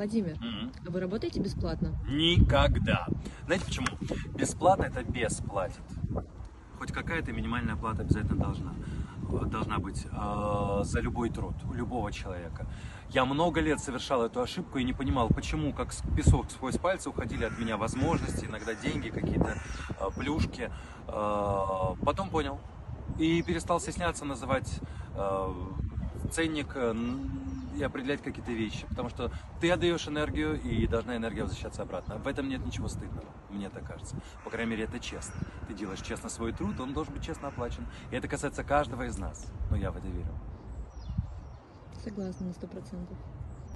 Владимир, Мгм. а вы работаете бесплатно? Никогда. Знаете почему? Бесплатно это бесплатит. Хоть какая-то минимальная плата обязательно должна должна быть э, за любой труд у любого человека. Я много лет совершал эту ошибку и не понимал, почему, как песок сквозь пальцы уходили от меня возможности, иногда деньги, какие-то э, плюшки. Э, потом понял и перестал стесняться называть э, ценник э, и определять какие-то вещи, потому что ты отдаешь энергию и должна энергия возвращаться обратно. В этом нет ничего стыдного, мне так кажется. По крайней мере, это честно. Ты делаешь честно свой труд, он должен быть честно оплачен. И это касается каждого из нас. Но я в это верю. Согласна на сто процентов.